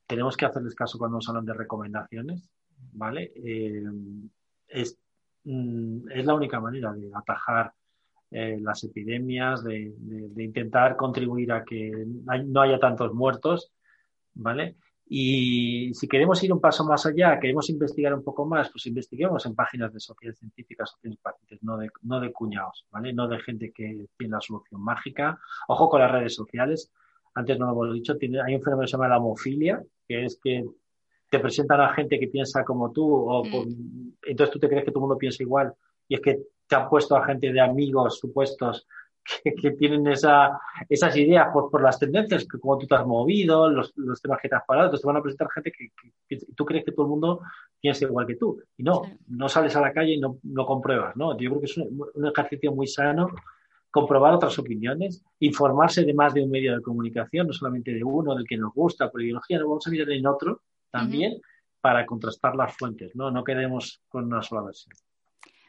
tenemos que hacerles caso cuando nos hablan de recomendaciones, ¿vale? Eh, mm, es la única manera de atajar eh, las epidemias, de, intentar contribuir a que no haya tantos muertos, ¿vale? Y si queremos ir un paso más allá, queremos investigar un poco más, pues investiguemos en páginas de sociedades científicas, sociedades pacientes, no de, no de cuñados, ¿vale? No de gente que tiene la solución mágica. Ojo con las redes sociales. Antes no lo hemos dicho, tiene, hay un fenómeno que se llama la homofilia, que es que te presentan a gente que piensa como tú, o mm. entonces tú te crees que todo el mundo piensa igual, y es que te han puesto a gente de amigos supuestos que, tienen esa, esas ideas por, por, las tendencias, que como tú te has movido, los, los temas que te has parado, entonces te van a presentar gente que, tú crees que todo el mundo piensa igual que tú. Y no, no sales a la calle y no, no compruebas, ¿no? Yo creo que es un, ejercicio muy sano comprobar otras opiniones, informarse de más de un medio de comunicación, no solamente de uno, del que nos gusta, por ideología, no vamos a mirar en otro también para contrastar las fuentes, ¿no? No quedemos con una sola versión.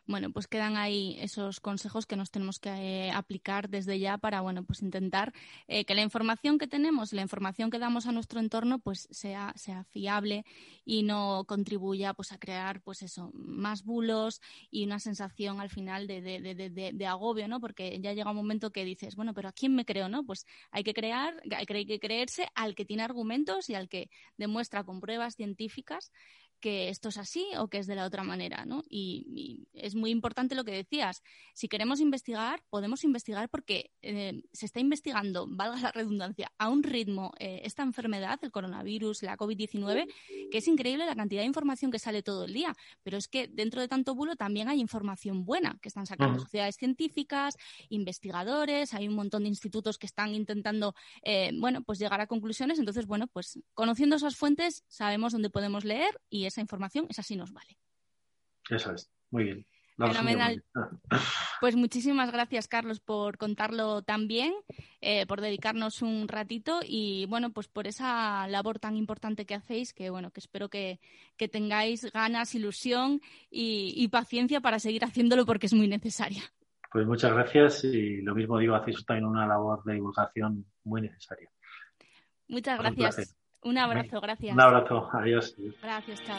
Bueno, pues quedan ahí esos consejos que nos tenemos que eh, aplicar desde ya para, bueno, pues intentar eh, que la información que tenemos, la información que damos a nuestro entorno, pues sea, sea fiable y no contribuya pues a crear, pues eso, más bulos y una sensación al final de, de, de, agobio, ¿no? Porque ya llega un momento que dices, bueno, pero ¿a quién me creo, no? Pues hay que crear, hay que creerse al que tiene argumentos y al que demuestra con pruebas científicas que esto es así o que es de la otra manera, ¿no? Y, es muy importante lo que decías. Si queremos investigar, podemos investigar porque eh, se está investigando, valga la redundancia, a un ritmo eh, esta enfermedad, el coronavirus, la COVID-19, que es increíble la cantidad de información que sale todo el día. Pero es que dentro de tanto bulo también hay información buena que están sacando sociedades científicas, investigadores, hay un montón de institutos que están intentando, eh, bueno, pues llegar a conclusiones. Entonces, bueno, pues conociendo esas fuentes sabemos dónde podemos leer y esa información, esa sí nos vale. Eso es, muy bien. Fenomenal. Pues muchísimas gracias, Carlos, por contarlo tan bien, eh, por dedicarnos un ratito y, bueno, pues por esa labor tan importante que hacéis, que, bueno, que espero que, tengáis ganas, ilusión y, paciencia para seguir haciéndolo porque es muy necesaria. Pues muchas gracias y lo mismo digo, hacéis también una labor de divulgación muy necesaria. Muchas gracias. Un abrazo, gracias. Un abrazo, adiós. Gracias, chao.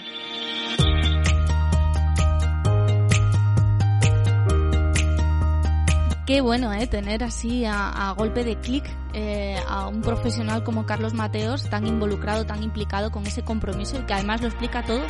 Qué bueno, ¿eh? Tener así a, golpe de clic eh, a un profesional como Carlos Mateos, tan involucrado, tan implicado con ese compromiso y que además lo explica todo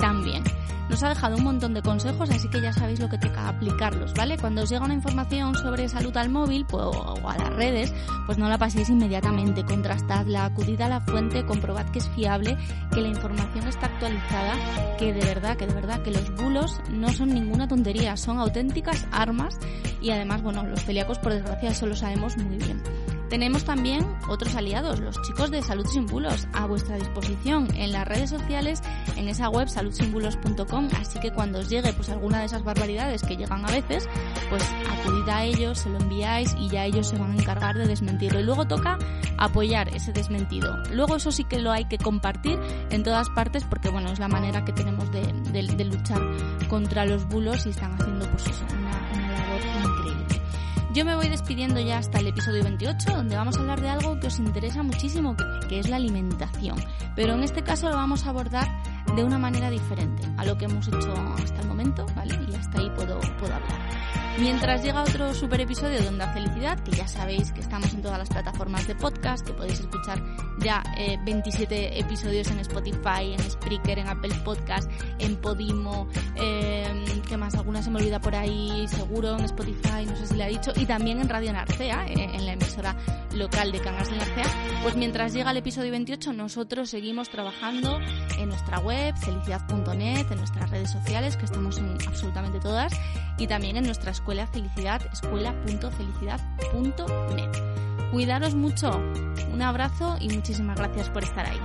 tan bien. Nos ha dejado un montón de consejos, así que ya sabéis lo que toca aplicarlos, ¿vale? Cuando os llega una información sobre salud al móvil pues, o a las redes, pues no la paséis inmediatamente, contrastadla, acudid a la fuente, comprobad que es fiable, que la información está actualizada, que de verdad, que de verdad, que los bulos no son ninguna tontería, son auténticas armas y además, bueno, los celíacos por desgracia eso lo sabemos muy bien. Tenemos también otros aliados, los chicos de Salud Sin Bulos, a vuestra disposición en las redes sociales, en esa web saludsinbulos.com, así que cuando os llegue pues alguna de esas barbaridades que llegan a veces, pues acudid a ellos, se lo enviáis y ya ellos se van a encargar de desmentirlo. Y luego toca apoyar ese desmentido. Luego eso sí que lo hay que compartir en todas partes porque bueno, es la manera que tenemos de, luchar contra los bulos y están haciendo pues eso, Yo me voy despidiendo ya hasta el episodio 28, donde vamos a hablar de algo que os interesa muchísimo, que es la alimentación. Pero en este caso lo vamos a abordar de una manera diferente a lo que hemos hecho hasta el momento, ¿vale? Y hasta ahí puedo, puedo hablar. Mientras llega otro super episodio de Onda Felicidad, que ya sabéis que estamos en todas las plataformas de podcast, que podéis escuchar ya 27 eh, episodios en Spotify, en Spreaker, en Apple Podcast, en Podimo, eh, ¿qué más? Alguna se me olvida por ahí, seguro, en Spotify, no sé si le ha dicho, y también en Radio Narcea, eh, en la emisora local de Cangas de Narcea. Pues mientras llega el episodio 28, nosotros seguimos trabajando en nuestra web, felicidad.net, en nuestras redes sociales, que estamos en absolutamente todas, y también en nuestra escuela Felicidad, escuela.felicidad.net. Cuidaros mucho, un abrazo y muchísimas gracias por estar ahí.